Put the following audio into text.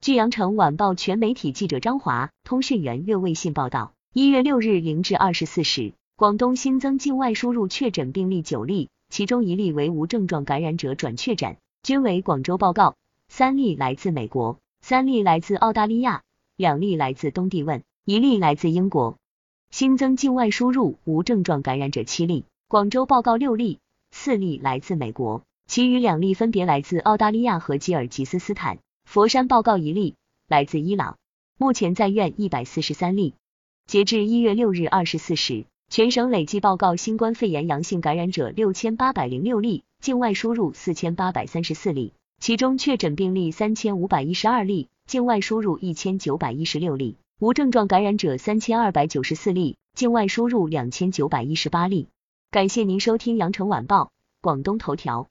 据羊城晚报全媒体记者张华、通讯员岳卫信报道，一月六日零至二十四时，广东新增境外输入确诊病例九例，其中一例为无症状感染者转确诊，均为广州报告；三例来自美国，三例来自澳大利亚，两例来自东帝汶，一例来自英国。新增境外输入无症状感染者七例，广州报告六例，四例来自美国，其余两例分别来自澳大利亚和吉尔吉斯斯坦。佛山报告一例，来自伊朗，目前在院一百四十三例。截至一月六日二十四时，全省累计报告新冠肺炎阳性感染者六千八百零六例，境外输入四千八百三十四例，其中确诊病例三千五百一十二例，境外输入一千九百一十六例，无症状感染者三千二百九十四例，境外输入两千九百一十八例。感谢您收听羊城晚报广东头条。